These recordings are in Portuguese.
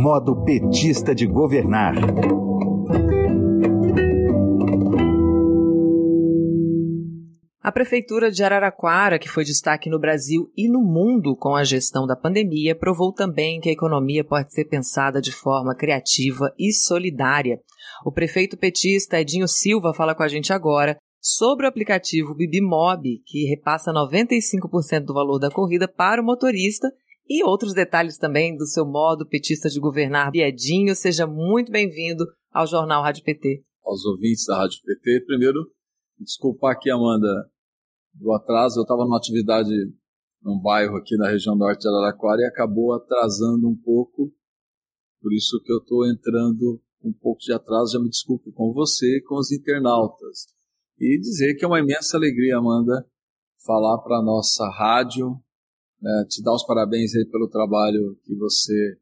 Modo petista de governar. A Prefeitura de Araraquara, que foi destaque no Brasil e no mundo com a gestão da pandemia, provou também que a economia pode ser pensada de forma criativa e solidária. O prefeito petista Edinho Silva fala com a gente agora sobre o aplicativo Bibimob, que repassa 95% do valor da corrida para o motorista e outros detalhes também do seu modo petista de governar. Biedinho, seja muito bem-vindo ao Jornal Rádio PT. Aos ouvintes da Rádio PT, primeiro, desculpar aqui, Amanda, do atraso. Eu estava numa atividade num bairro aqui na região norte de Araraquara e acabou atrasando um pouco. Por isso que eu estou entrando um pouco de atraso. Já me desculpo com você e com os internautas. E dizer que é uma imensa alegria, Amanda, falar para a nossa rádio, né, te dar os parabéns aí pelo trabalho que você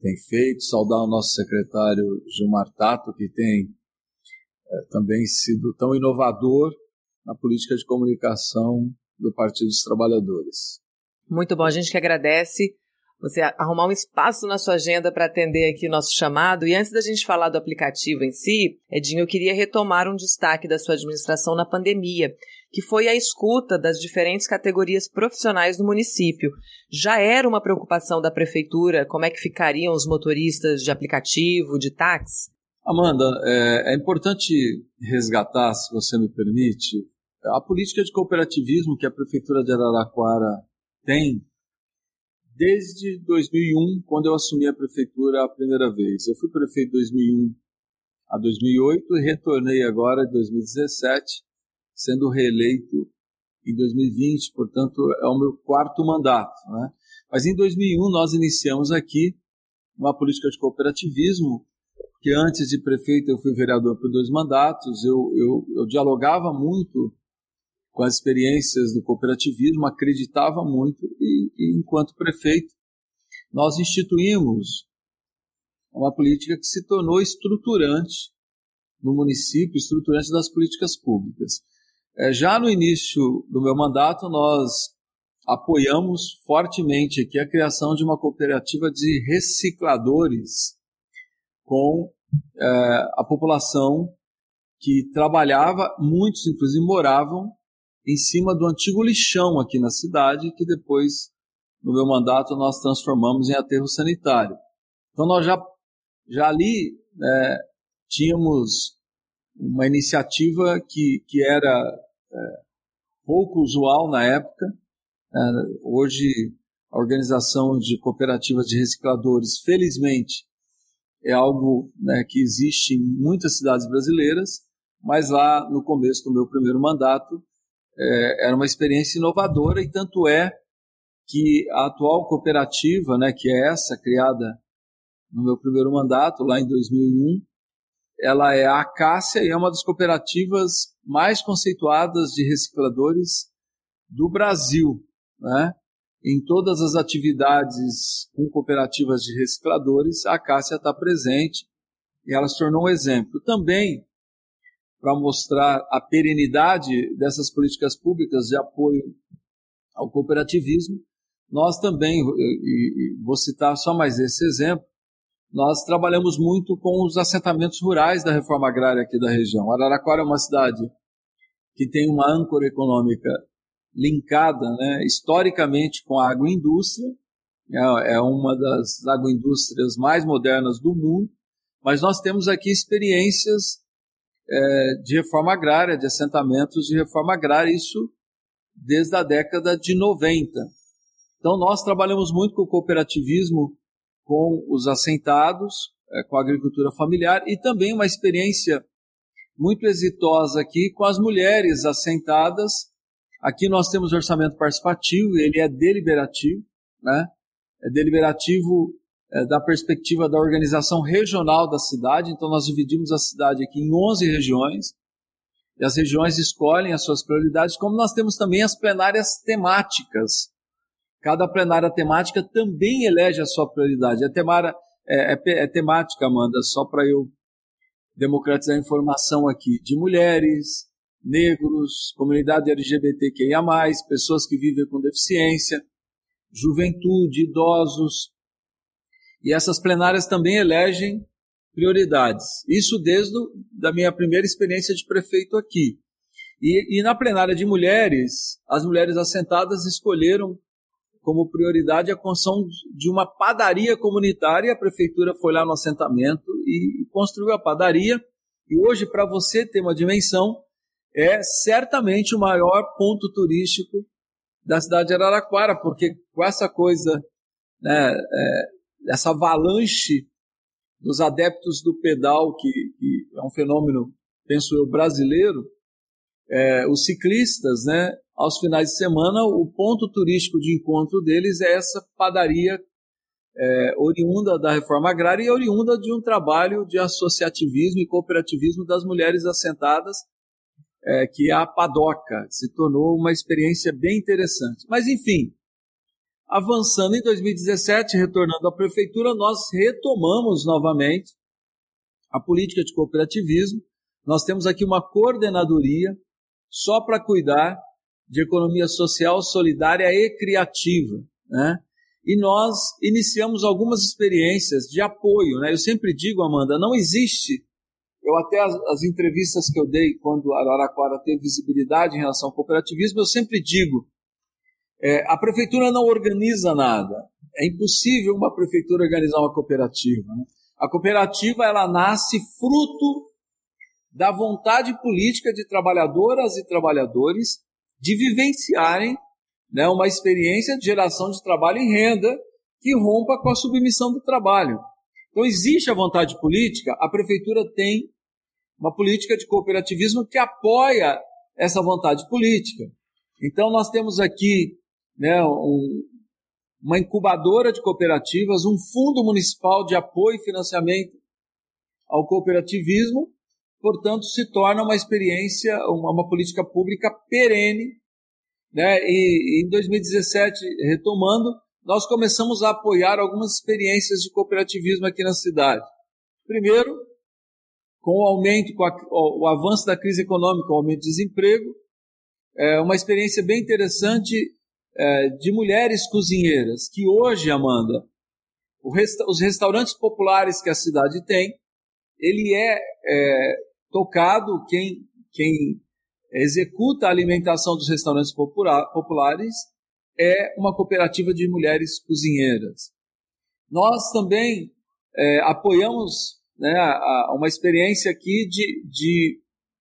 tem feito, saudar o nosso secretário Gilmar Tato, que tem é, também sido tão inovador na política de comunicação do Partido dos Trabalhadores. Muito bom, a gente que agradece você arrumar um espaço na sua agenda para atender aqui nosso chamado. E antes da gente falar do aplicativo em si, Edinho, eu queria retomar um destaque da sua administração na pandemia, que foi a escuta das diferentes categorias profissionais do município. Já era uma preocupação da prefeitura como é que ficariam os motoristas de aplicativo, de táxi? Amanda, é, é importante resgatar, se você me permite, a política de cooperativismo que a Prefeitura de Araraquara tem desde 2001, quando eu assumi a prefeitura a primeira vez. Eu fui prefeito de 2001 a 2008 e retornei agora em 2017, sendo reeleito em 2020, portanto é o meu quarto mandato. Né? Mas em 2001 nós iniciamos aqui uma política de cooperativismo, que antes de prefeito eu fui vereador por dois mandatos, eu, eu, eu dialogava muito com as experiências do cooperativismo, acreditava muito e, e, enquanto prefeito, nós instituímos uma política que se tornou estruturante no município, estruturante das políticas públicas. É, já no início do meu mandato, nós apoiamos fortemente aqui a criação de uma cooperativa de recicladores com é, a população que trabalhava, muitos inclusive moravam em cima do antigo lixão aqui na cidade, que depois, no meu mandato, nós transformamos em aterro sanitário. Então, nós já, já ali é, tínhamos uma iniciativa que, que era pouco usual na época. É, hoje, a organização de cooperativas de recicladores, felizmente, é algo né, que existe em muitas cidades brasileiras, mas lá no começo do meu primeiro mandato, é, era uma experiência inovadora e tanto é que a atual cooperativa, né, que é essa criada no meu primeiro mandato lá em 2001, ela é a Acácia e é uma das cooperativas mais conceituadas de recicladores do Brasil, né? Em todas as atividades com cooperativas de recicladores, a Acácia está presente e ela se tornou um exemplo. Também para mostrar a perenidade dessas políticas públicas de apoio ao cooperativismo, nós também, e vou citar só mais esse exemplo, nós trabalhamos muito com os assentamentos rurais da reforma agrária aqui da região. Araraquara é uma cidade que tem uma âncora econômica linkada né, historicamente com a agroindústria, é, é uma das agroindústrias mais modernas do mundo, mas nós temos aqui experiências é, de reforma agrária, de assentamentos de reforma agrária, isso desde a década de 90. Então, nós trabalhamos muito com o cooperativismo, com os assentados, é, com a agricultura familiar e também uma experiência muito exitosa aqui com as mulheres assentadas. Aqui nós temos orçamento participativo, ele é deliberativo, né? É deliberativo é, da perspectiva da organização regional da cidade. Então, nós dividimos a cidade aqui em 11 regiões, e as regiões escolhem as suas prioridades, como nós temos também as plenárias temáticas. Cada plenária temática também elege a sua prioridade. É, temara, é, é, é temática, Amanda, só para eu democratizar a informação aqui, de mulheres, negros, comunidade LGBTQIA+, pessoas que vivem com deficiência, juventude, idosos, E essas plenárias também elegem prioridades. Isso desde a minha primeira experiência de prefeito aqui. E, e na plenária de mulheres, as mulheres assentadas escolheram como prioridade a construção de uma padaria comunitária. A prefeitura foi lá no assentamento e construiu a padaria. E hoje, para você ter uma dimensão, é certamente o maior ponto turístico da cidade de Araraquara, porque com essa coisa, né, é, essa avalanche dos adeptos do pedal, que, que é um fenômeno, penso eu, brasileiro, é, os ciclistas, né, aos finais de semana, o ponto turístico de encontro deles é essa padaria é, oriunda da reforma agrária e oriunda de um trabalho de associativismo e cooperativismo das mulheres assentadas, é, que é a Padoca. Se tornou uma experiência bem interessante. Mas, enfim, avançando em 2017, retornando à prefeitura, nós retomamos novamente a política de cooperativismo. Nós temos aqui uma coordenadoria só para cuidar de economia social, solidária e criativa, né? E nós iniciamos algumas experiências de apoio, né? Eu sempre digo, Amanda, não existe. Eu até as, as entrevistas que eu dei quando Araraquara teve visibilidade em relação ao cooperativismo, eu sempre digo, é, a prefeitura não organiza nada. É impossível uma prefeitura organizar uma cooperativa. Né? A cooperativa ela nasce fruto da vontade política de trabalhadoras e trabalhadores de vivenciarem né, uma experiência de geração de trabalho em renda que rompa com a submissão do trabalho. Então, existe a vontade política, a prefeitura tem uma política de cooperativismo que apoia essa vontade política. Então, nós temos aqui né, um, uma incubadora de cooperativas, um fundo municipal de apoio e financiamento ao cooperativismo portanto, se torna uma experiência, uma, uma política pública perene. Né? E, em 2017, retomando, nós começamos a apoiar algumas experiências de cooperativismo aqui na cidade. Primeiro, com o aumento, com a, o avanço da crise econômica, o aumento do desemprego, é uma experiência bem interessante é, de mulheres cozinheiras, que hoje, Amanda, resta, os restaurantes populares que a cidade tem, ele é, é tocado quem, quem executa a alimentação dos restaurantes populares é uma cooperativa de mulheres cozinheiras. Nós também é, apoiamos né, a, a uma experiência aqui de, de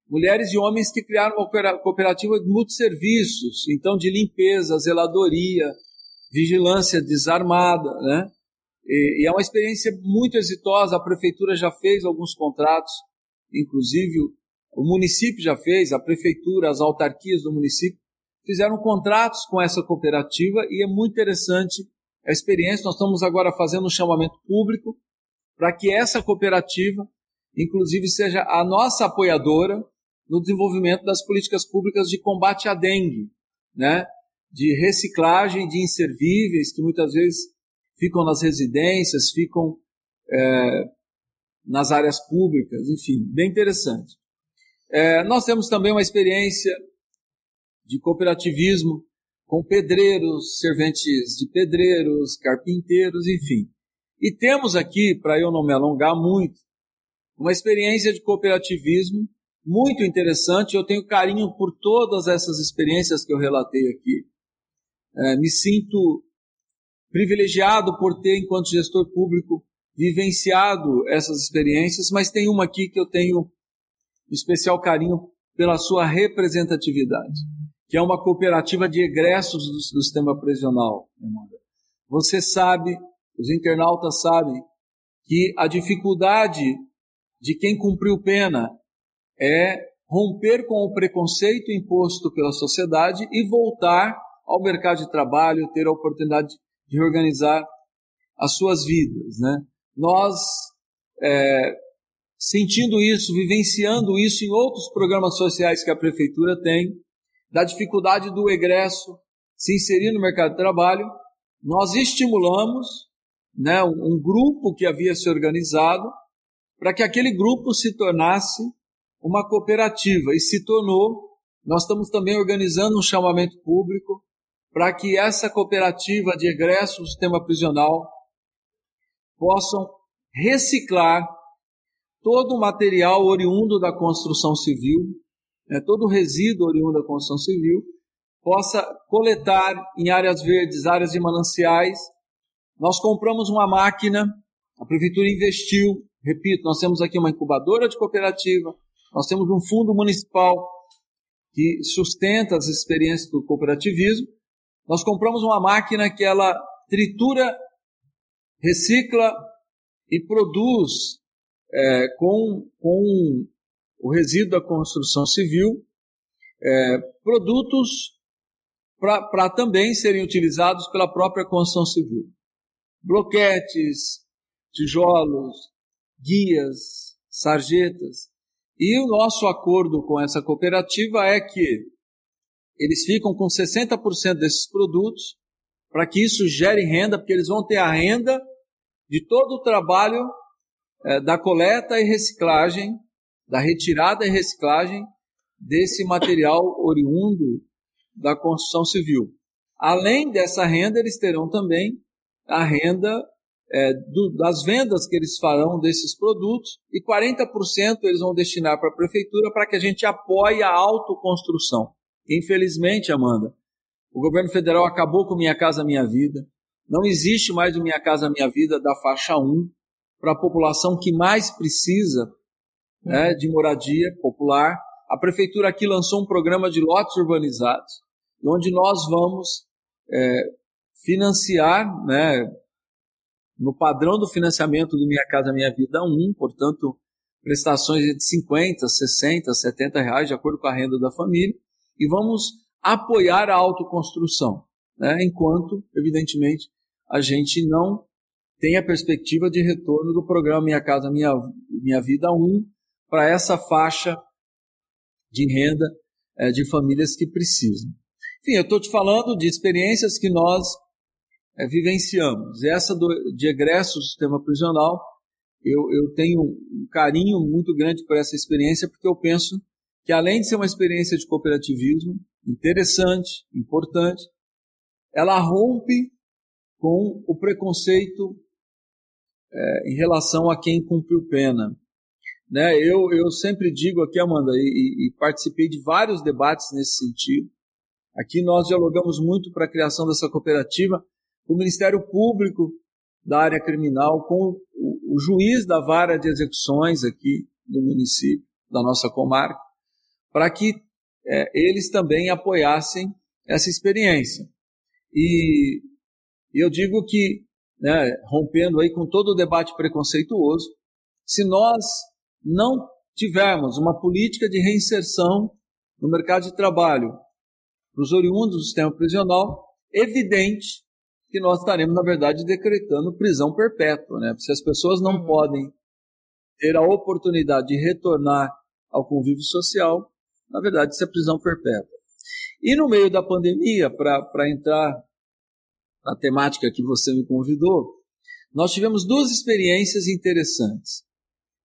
mulheres e homens que criaram uma cooperativa de multisserviços, então de limpeza, zeladoria, vigilância desarmada, né? E, e é uma experiência muito exitosa. A prefeitura já fez alguns contratos inclusive o município já fez, a prefeitura, as autarquias do município fizeram contratos com essa cooperativa e é muito interessante a experiência. Nós estamos agora fazendo um chamamento público para que essa cooperativa, inclusive, seja a nossa apoiadora no desenvolvimento das políticas públicas de combate à dengue, né? de reciclagem de inservíveis que muitas vezes ficam nas residências, ficam é, nas áreas públicas, enfim, bem interessante. É, nós temos também uma experiência de cooperativismo com pedreiros, serventes de pedreiros, carpinteiros, enfim. E temos aqui, para eu não me alongar muito, uma experiência de cooperativismo muito interessante. Eu tenho carinho por todas essas experiências que eu relatei aqui. É, me sinto privilegiado por ter, enquanto gestor público, vivenciado essas experiências, mas tem uma aqui que eu tenho especial carinho pela sua representatividade, que é uma cooperativa de egressos do, do sistema prisional. Você sabe, os internautas sabem, que a dificuldade de quem cumpriu pena é romper com o preconceito imposto pela sociedade e voltar ao mercado de trabalho, ter a oportunidade de reorganizar as suas vidas, né? Nós, é, sentindo isso, vivenciando isso em outros programas sociais que a prefeitura tem, da dificuldade do egresso se inserir no mercado de trabalho, nós estimulamos né, um grupo que havia se organizado para que aquele grupo se tornasse uma cooperativa e se tornou. Nós estamos também organizando um chamamento público para que essa cooperativa de egresso do sistema prisional possam reciclar todo o material oriundo da construção civil, né, todo o resíduo oriundo da construção civil, possa coletar em áreas verdes, áreas de mananciais. Nós compramos uma máquina, a prefeitura investiu, repito, nós temos aqui uma incubadora de cooperativa, nós temos um fundo municipal que sustenta as experiências do cooperativismo. Nós compramos uma máquina que ela tritura, recicla e produz é, com, com o resíduo da construção civil é, produtos para também serem utilizados pela própria construção civil. Bloquetes, tijolos, guias, sarjetas. E o nosso acordo com essa cooperativa é que eles ficam com 60% desses produtos para que isso gere renda, porque eles vão ter a renda de todo o trabalho é, da coleta e reciclagem, da retirada e reciclagem desse material oriundo da construção civil. Além dessa renda, eles terão também a renda é, do, das vendas que eles farão desses produtos e 40% eles vão destinar para a prefeitura para que a gente apoie a autoconstrução. Infelizmente, Amanda, o governo federal acabou com Minha Casa Minha Vida. Não existe mais o Minha Casa Minha Vida da faixa 1 para a população que mais precisa né, de moradia popular. A prefeitura aqui lançou um programa de lotes urbanizados, onde nós vamos é, financiar, né, no padrão do financiamento do Minha Casa Minha Vida 1, portanto, prestações de 50, 60, 70 reais, de acordo com a renda da família, e vamos apoiar a autoconstrução, né, enquanto, evidentemente, a gente não tem a perspectiva de retorno do programa Minha Casa Minha, Minha Vida 1 para essa faixa de renda é, de famílias que precisam. Enfim, eu estou te falando de experiências que nós é, vivenciamos. Essa do, de egresso do sistema prisional, eu, eu tenho um carinho muito grande por essa experiência, porque eu penso que além de ser uma experiência de cooperativismo interessante, importante, ela rompe com o preconceito é, em relação a quem cumpriu pena. Né, eu, eu sempre digo aqui, Amanda, e, e participei de vários debates nesse sentido. Aqui nós dialogamos muito para a criação dessa cooperativa com o Ministério Público da área criminal, com o, o juiz da vara de execuções aqui do município, da nossa comarca, para que é, eles também apoiassem essa experiência. E eu digo que né, rompendo aí com todo o debate preconceituoso, se nós não tivermos uma política de reinserção no mercado de trabalho para os oriundos do sistema prisional, evidente que nós estaremos, na verdade, decretando prisão perpétua. Né? Se as pessoas não uhum. podem ter a oportunidade de retornar ao convívio social, na verdade, isso é prisão perpétua. E no meio da pandemia, para entrar a temática que você me convidou, nós tivemos duas experiências interessantes.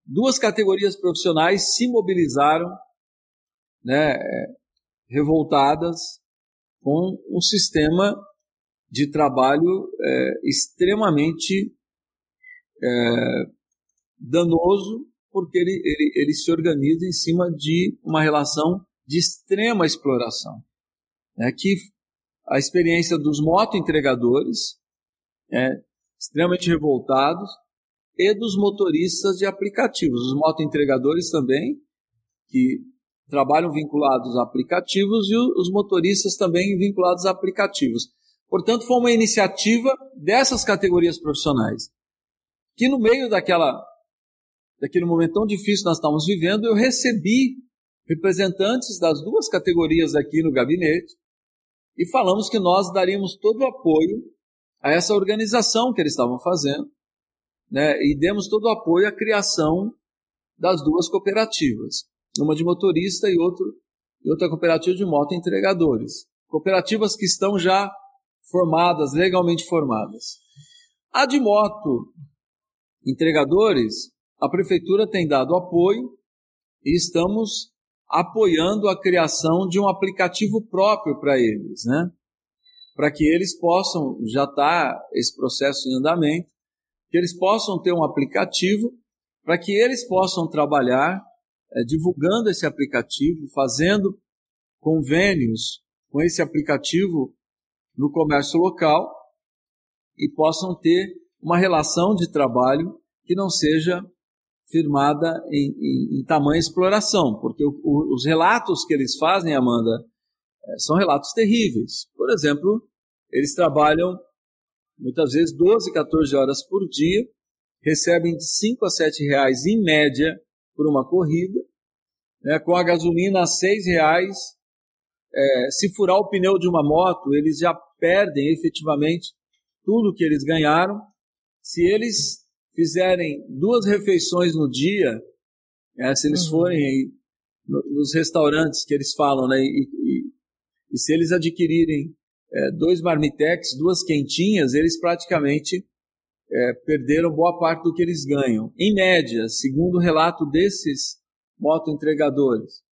Duas categorias profissionais se mobilizaram, né, revoltadas com um sistema de trabalho é, extremamente é, danoso, porque ele, ele, ele se organiza em cima de uma relação de extrema exploração, né, que a experiência dos moto-entregadores, é, extremamente revoltados, e dos motoristas de aplicativos. Os moto-entregadores também, que trabalham vinculados a aplicativos, e os motoristas também vinculados a aplicativos. Portanto, foi uma iniciativa dessas categorias profissionais, que no meio daquela, daquele momento tão difícil que nós estávamos vivendo, eu recebi representantes das duas categorias aqui no gabinete, e falamos que nós daríamos todo o apoio a essa organização que eles estavam fazendo, né, e demos todo o apoio à criação das duas cooperativas, uma de motorista e, outro, e outra cooperativa de moto entregadores. Cooperativas que estão já formadas, legalmente formadas. A de moto entregadores, a prefeitura tem dado apoio e estamos apoiando a criação de um aplicativo próprio para eles, né? Para que eles possam já estar tá esse processo em andamento, que eles possam ter um aplicativo para que eles possam trabalhar é, divulgando esse aplicativo, fazendo convênios com esse aplicativo no comércio local e possam ter uma relação de trabalho que não seja firmada em, em, em tamanha exploração, porque o, o, os relatos que eles fazem, Amanda, é, são relatos terríveis. Por exemplo, eles trabalham muitas vezes 12, 14 horas por dia, recebem de 5 a 7 reais em média por uma corrida, né, com a gasolina a 6 reais. É, se furar o pneu de uma moto, eles já perdem efetivamente tudo que eles ganharam. Se eles fizerem duas refeições no dia, é, se eles uhum. forem aí, nos restaurantes que eles falam, né, e, e, e se eles adquirirem é, dois marmitex, duas quentinhas, eles praticamente é, perderam boa parte do que eles ganham. Em média, segundo o relato desses motoentregadores,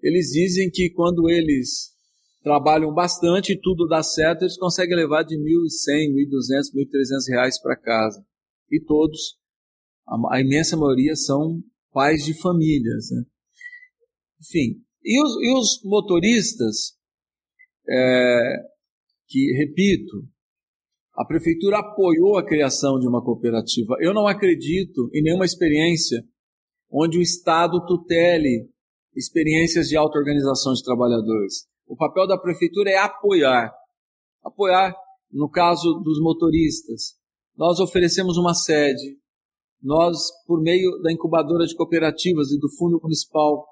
eles dizem que quando eles trabalham bastante e tudo dá certo, eles conseguem levar de 1.100, 1.200, 1.300 reais para casa. E todos, a, a, imensa maioria são pais de famílias. Né? Enfim, e os, e os motoristas, é, que, repito, a prefeitura apoiou a criação de uma cooperativa. Eu não acredito em nenhuma experiência onde o Estado tutele experiências de auto-organização de trabalhadores. O papel da prefeitura é apoiar. Apoiar, no caso dos motoristas. Nós oferecemos uma sede. Nós, por meio da incubadora de cooperativas e do Fundo Municipal,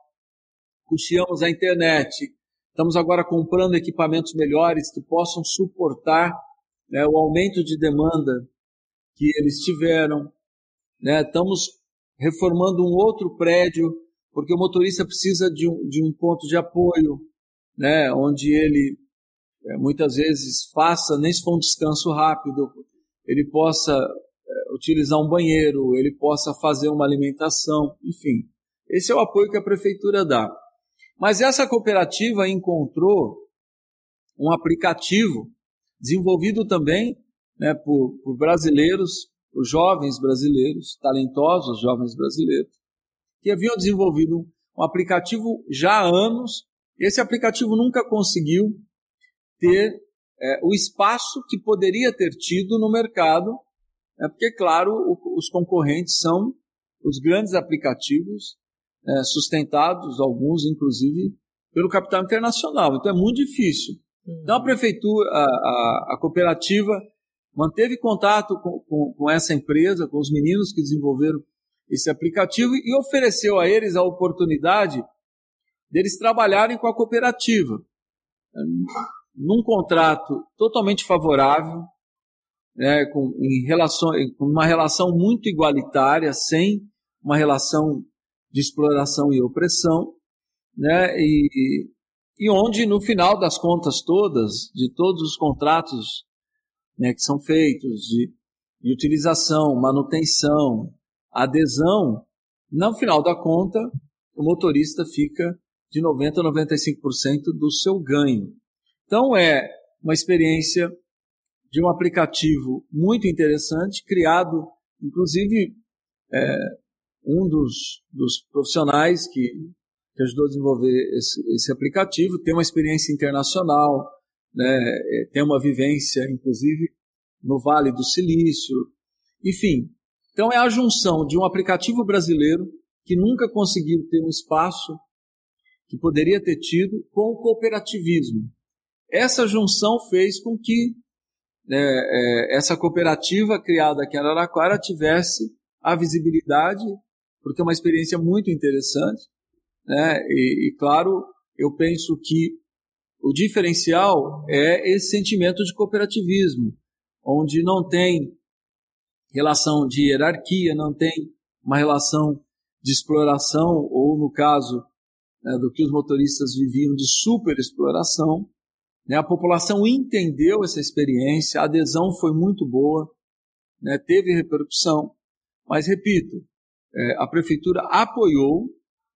custeamos a internet, Estamos agora comprando equipamentos melhores que possam suportar né, o aumento de demanda que eles tiveram. Né? Estamos reformando um outro prédio, porque o motorista precisa de um, de um ponto de apoio, né? onde ele é, muitas vezes faça, nem se for um descanso rápido, ele possa é, utilizar um banheiro, ele possa fazer uma alimentação, enfim. Esse é o apoio que a prefeitura dá. Mas essa cooperativa encontrou um aplicativo desenvolvido também né, por, por brasileiros, por jovens brasileiros, talentosos jovens brasileiros, que haviam desenvolvido um aplicativo já há anos. Esse aplicativo nunca conseguiu ter é, o espaço que poderia ter tido no mercado, é, porque, claro, o, os concorrentes são os grandes aplicativos é, sustentados, alguns inclusive, pelo capital internacional. Então é muito difícil. Então a prefeitura, a, a, a cooperativa, manteve contato com, com, com, essa empresa, com os meninos que desenvolveram esse aplicativo e ofereceu a eles a oportunidade deles trabalharem com a cooperativa. Num contrato totalmente favorável, né, com, em relação, com uma relação muito igualitária, sem uma relação de exploração e opressão, né? E, e onde, no final das contas todas, de todos os contratos né, que são feitos de, de utilização, manutenção, adesão, no final da conta, o motorista fica de 90% a 95% do seu ganho. Então, é uma experiência de um aplicativo muito interessante, criado, inclusive, é, um dos, dos profissionais que, que, ajudou a desenvolver esse, esse, aplicativo tem uma experiência internacional, né, é, tem uma vivência, inclusive, no Vale do Silício, enfim. Então é a junção de um aplicativo brasileiro que nunca conseguiu ter um espaço que poderia ter tido com o cooperativismo. Essa junção fez com que é, é, essa cooperativa criada aqui em Araraquara tivesse a visibilidade porque é uma experiência muito interessante, né? E, e, claro, eu penso que o diferencial é esse sentimento de cooperativismo, onde não tem relação de hierarquia, não tem uma relação de exploração, ou no caso né, do que os motoristas viviam de superexploração. Né? A população entendeu essa experiência, a adesão foi muito boa, né? teve repercussão, mas repito, é, a prefeitura apoiou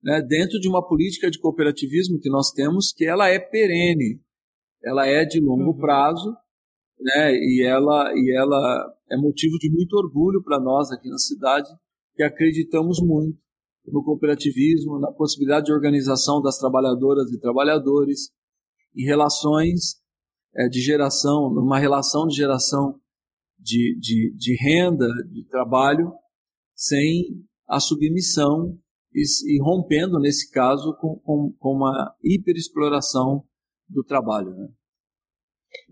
né, dentro de uma política de cooperativismo que nós temos, que ela é perene, ela é de longo uhum. prazo, né? E ela e ela é motivo de muito orgulho para nós aqui na cidade, que acreditamos muito no cooperativismo, na possibilidade de organização das trabalhadoras e trabalhadores, em relações é, de geração, numa relação de geração de, de, de renda, de trabalho, sem a submissão e, e rompendo, nesse caso, com, com, com uma hiperexploração do trabalho. Né?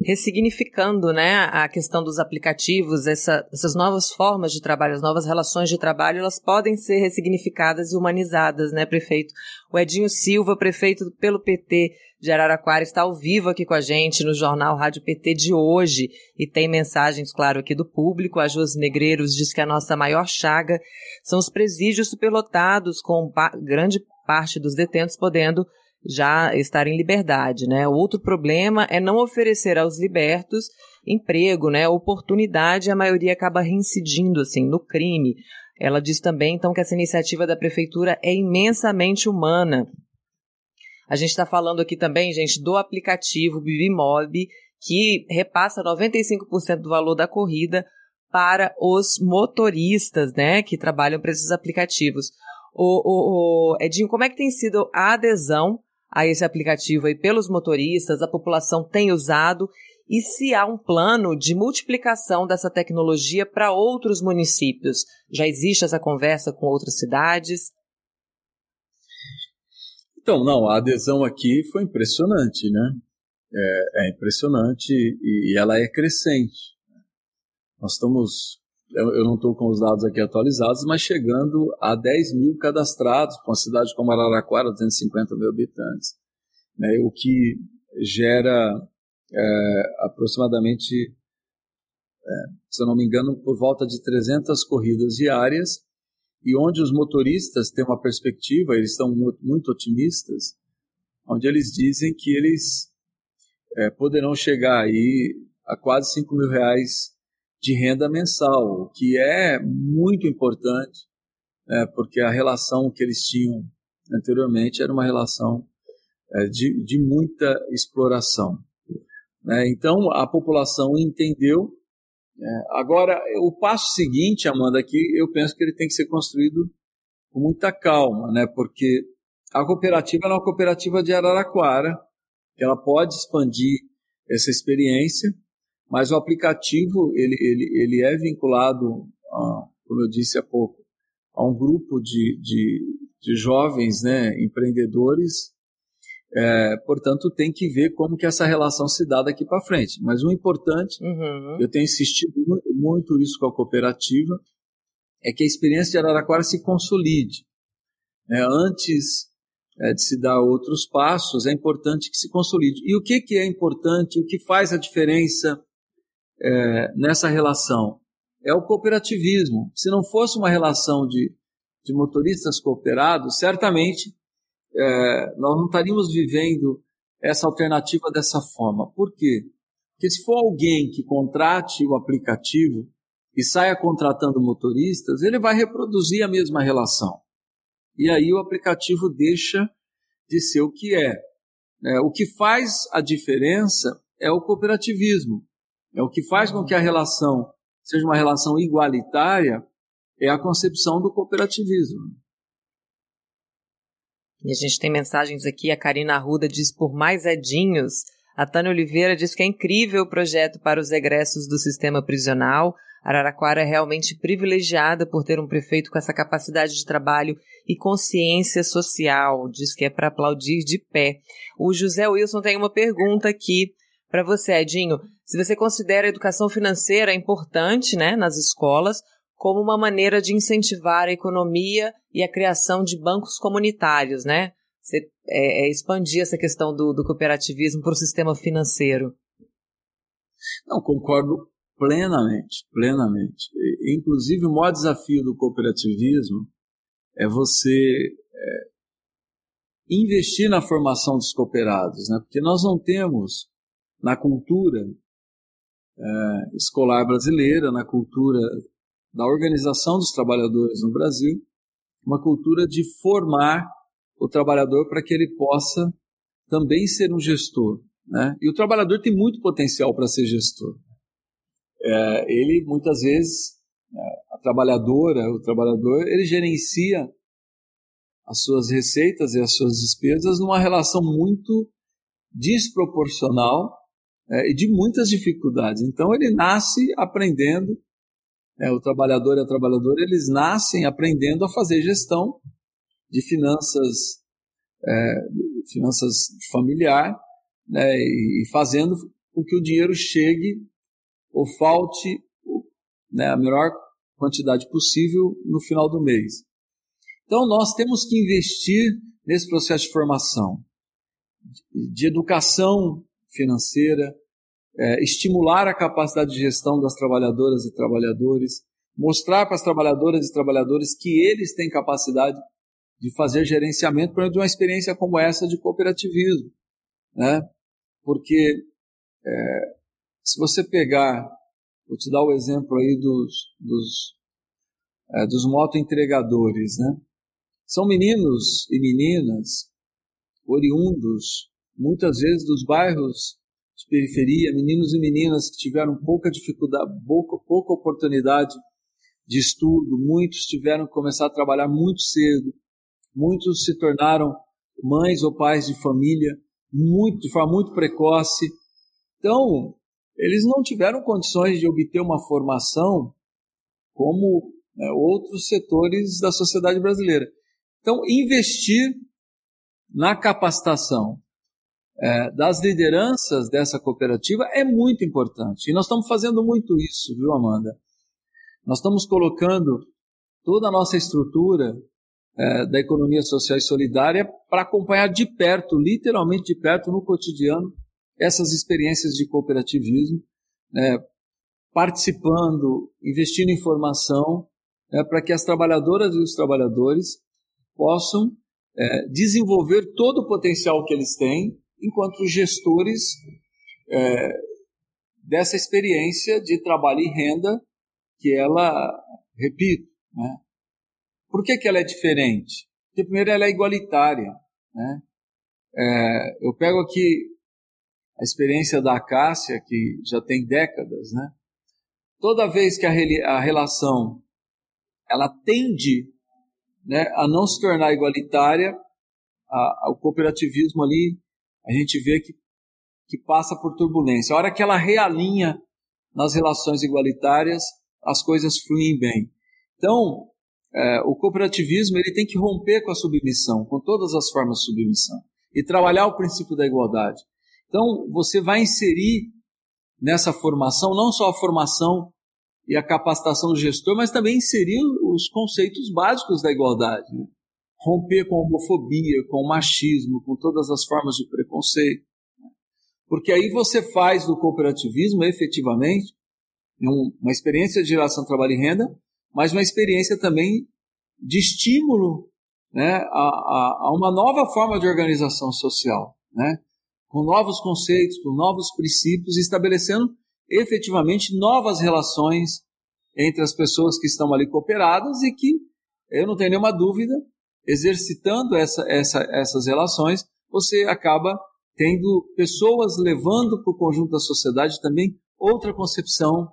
Ressignificando né, a questão dos aplicativos, essa, essas novas formas de trabalho, as novas relações de trabalho, elas podem ser ressignificadas e humanizadas, né, prefeito? O Edinho Silva, prefeito pelo PT de Araraquara, está ao vivo aqui com a gente no Jornal Rádio PT de hoje e tem mensagens, claro, aqui do público. A Jos Negreiros diz que a nossa maior chaga são os presídios superlotados, com grande parte dos detentos podendo já estar em liberdade, né? Outro problema é não oferecer aos libertos emprego, né? Oportunidade, a maioria acaba reincidindo, assim, no crime. Ela diz também, então, que essa iniciativa da prefeitura é imensamente humana. A gente está falando aqui também, gente, do aplicativo Bibimob, que repassa 95% do valor da corrida para os motoristas, né, que trabalham para esses aplicativos. O, o, o, Edinho, como é que tem sido a adesão a esse aplicativo aí pelos motoristas, a população tem usado e se há um plano de multiplicação dessa tecnologia para outros municípios. Já existe essa conversa com outras cidades? Então, não, a adesão aqui foi impressionante, né? É, é impressionante e, e ela é crescente. Nós estamos eu não estou com os dados aqui atualizados, mas chegando a 10 mil cadastrados, com a cidade como Araraquara, 250 mil habitantes, né, o que gera é, aproximadamente, é, se eu não me engano, por volta de 300 corridas diárias, e onde os motoristas têm uma perspectiva, eles estão muito, muito otimistas, onde eles dizem que eles é, poderão chegar aí a quase 5 mil reais de renda mensal, o que é muito importante, é, porque a relação que eles tinham anteriormente era uma relação é, de, de muita exploração. Né? Então a população entendeu. É, agora, o passo seguinte, Amanda, aqui eu penso que ele tem que ser construído com muita calma, né? porque a cooperativa é uma cooperativa de Araraquara, que ela pode expandir essa experiência, mas o aplicativo ele, ele, ele é vinculado, a, como eu disse há pouco, a um grupo de, de, de jovens né, empreendedores, é, portanto tem que ver como que essa relação se dá daqui para frente. Mas o importante, uhum. eu tenho insistido muito isso com a cooperativa, é que a experiência de Araraquara se consolide. É, antes é, de se dar outros passos, é importante que se consolide. E o que, que é importante, o que faz a diferença é, nessa relação é o cooperativismo. Se não fosse uma relação de, de motoristas cooperados, certamente é, nós não estaríamos vivendo essa alternativa dessa forma. Por quê? Porque se for alguém que contrate o aplicativo e saia contratando motoristas, ele vai reproduzir a mesma relação. E aí o aplicativo deixa de ser o que é. é o que faz a diferença é o cooperativismo. É o que faz com que a relação seja uma relação igualitária é a concepção do cooperativismo. E a gente tem mensagens aqui, a Karina Arruda diz por mais edinhos. A Tânia Oliveira diz que é incrível o projeto para os egressos do sistema prisional. Araraquara é realmente privilegiada por ter um prefeito com essa capacidade de trabalho e consciência social. Diz que é para aplaudir de pé. O José Wilson tem uma pergunta aqui para você, Edinho, se você considera a educação financeira importante né, nas escolas como uma maneira de incentivar a economia e a criação de bancos comunitários, né? Você, é, é expandir essa questão do, do cooperativismo para o sistema financeiro. Não, concordo plenamente, plenamente. Inclusive, o maior desafio do cooperativismo é você é, investir na formação dos cooperados, né? porque nós não temos na cultura é, escolar brasileira, na cultura da organização dos trabalhadores no Brasil, uma cultura de formar o trabalhador para que ele possa também ser um gestor. Né? E o trabalhador tem muito potencial para ser gestor. é, ele muitas vezes, é, a trabalhadora, o trabalhador, ele gerencia as suas receitas e as suas despesas numa relação muito desproporcional é, e de muitas dificuldades. Então ele nasce aprendendo, é, o trabalhador e a trabalhadora, eles nascem aprendendo a fazer gestão de finanças, é, finanças familiar, né, e fazendo com que o dinheiro chegue ou falte né, a melhor quantidade possível no final do mês. Então nós temos que investir nesse processo de formação, de educação financeira, é, estimular a capacidade de gestão das trabalhadoras e trabalhadores, mostrar para as trabalhadoras e trabalhadores que eles têm capacidade de fazer gerenciamento por de uma experiência como essa de cooperativismo, né? Porque é, se você pegar, vou te dar o exemplo aí dos, dos, é, dos moto-entregadores, né? São meninos e meninas oriundos, muitas vezes, dos bairros de periferia, meninos e meninas que tiveram pouca dificuldade, pouca, pouca oportunidade de estudo, muitos tiveram que começar a trabalhar muito cedo, muitos se tornaram mães ou pais de família muito, de forma muito precoce. Então, eles não tiveram condições de obter uma formação como né, outros setores da sociedade brasileira. Então, investir na capacitação é, das lideranças dessa cooperativa é muito importante. E nós estamos fazendo muito isso, viu, Amanda? Nós estamos colocando toda a nossa estrutura é, da economia social e solidária para acompanhar de perto, literalmente de perto, no cotidiano, essas experiências de cooperativismo, né, participando, investindo em formação, né, para que as trabalhadoras e os trabalhadores possam é, desenvolver todo o potencial que eles têm enquanto gestores é, dessa experiência de trabalho e renda que ela, repito, né? por que, que ela é diferente? Porque primeiro ela é igualitária. Né? É, eu pego aqui a experiência da Acácia, que já tem décadas, né? toda vez que a, a relação ela tende né, a não se tornar igualitária, a, a, o cooperativismo ali, a gente vê que, que passa por turbulência. A hora que ela realinha nas relações igualitárias, as coisas fluem bem. Então, é, o cooperativismo ele tem que romper com a submissão, com todas as formas de submissão, e trabalhar o princípio da igualdade. Então, você vai inserir nessa formação não só a formação e a capacitação do gestor, mas também inserir os conceitos básicos da igualdade. Romper com a homofobia, com o machismo, com todas as formas de preconceito. Né? Porque aí você faz do cooperativismo, efetivamente, uma experiência de geração de trabalho e renda, mas uma experiência também de estímulo né, a, a, a uma nova forma de organização social, né? com novos conceitos, com novos princípios, estabelecendo efetivamente novas relações entre as pessoas que estão ali cooperadas e que, eu não tenho nenhuma dúvida, exercitando essa, essa, essas relações, você acaba tendo pessoas levando para o conjunto da sociedade também outra concepção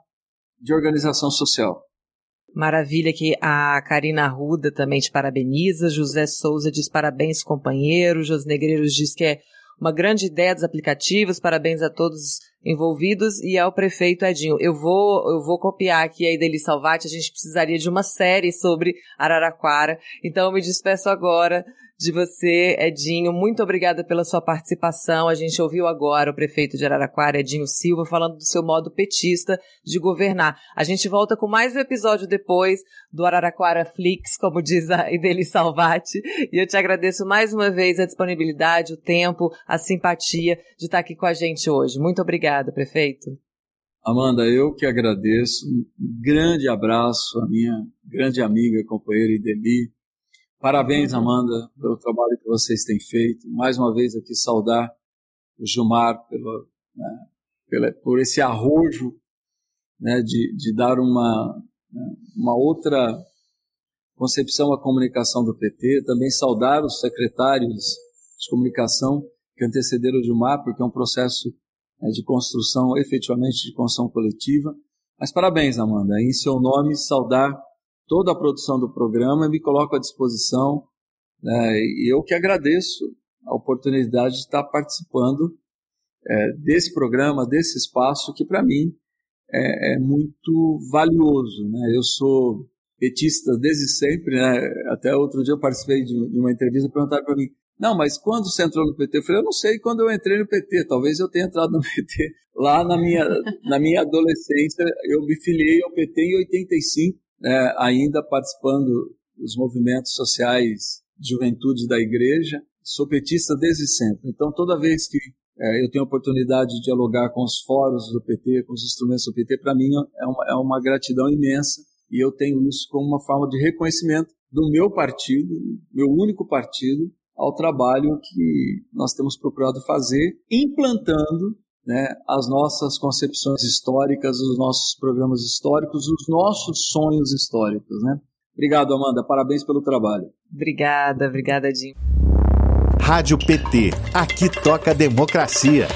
de organização social. Maravilha que a Karina Arruda também te parabeniza, José Souza diz parabéns companheiro, Jos Negreiros diz que é uma grande ideia dos aplicativos, parabéns a todos envolvidos e ao prefeito Edinho. Eu vou, eu vou copiar aqui a Ideli Salvati, a gente precisaria de uma série sobre Araraquara, então eu me despeço agora de você, Edinho. Muito obrigada pela sua participação. A gente ouviu agora o prefeito de Araraquara, Edinho Silva, falando do seu modo petista de governar. A gente volta com mais um episódio depois do Araraquara Flix, como diz a Ideli Salvati. E eu te agradeço mais uma vez a disponibilidade, o tempo, a simpatia de estar aqui com a gente hoje. Muito obrigada, prefeito. Amanda, eu que agradeço. Um grande abraço à minha grande amiga, companheira Ideli Parabéns, Amanda, pelo trabalho que vocês têm feito. Mais uma vez aqui saudar o Gilmar pelo, né, pela, por esse arrojo né, de, de dar uma, né, uma outra concepção à comunicação do PT. Também saudar os secretários de comunicação que antecederam o Gilmar, porque é um processo né, de construção, efetivamente de construção coletiva. Mas parabéns, Amanda. Em seu nome, saudar toda a produção do programa e me coloco à disposição. Né, e eu que agradeço a oportunidade de estar participando é, desse programa, desse espaço, que para mim é, é, muito valioso. Né? Eu sou petista desde sempre, né? até outro dia eu participei de, uma entrevista e perguntaram para mim, não, mas quando você entrou no PT? Eu falei, eu não sei quando eu entrei no PT, talvez eu tenha entrado no PT lá na minha, na minha adolescência, eu me filiei ao PT em 85, né, ainda participando dos movimentos sociais de juventude da igreja, sou petista desde sempre. Então, toda vez que é, eu tenho a oportunidade de dialogar com os fóruns do PT, com os instrumentos do PT, para mim é uma, é uma gratidão imensa e eu tenho isso como uma forma de reconhecimento do meu partido, meu único partido, ao trabalho que nós temos procurado fazer, implantando né, as nossas concepções históricas, os nossos programas históricos, os nossos sonhos históricos. Né? Obrigado, Amanda. Parabéns pelo trabalho. Obrigada, obrigada, Jim. Rádio PT. Aqui toca democracia.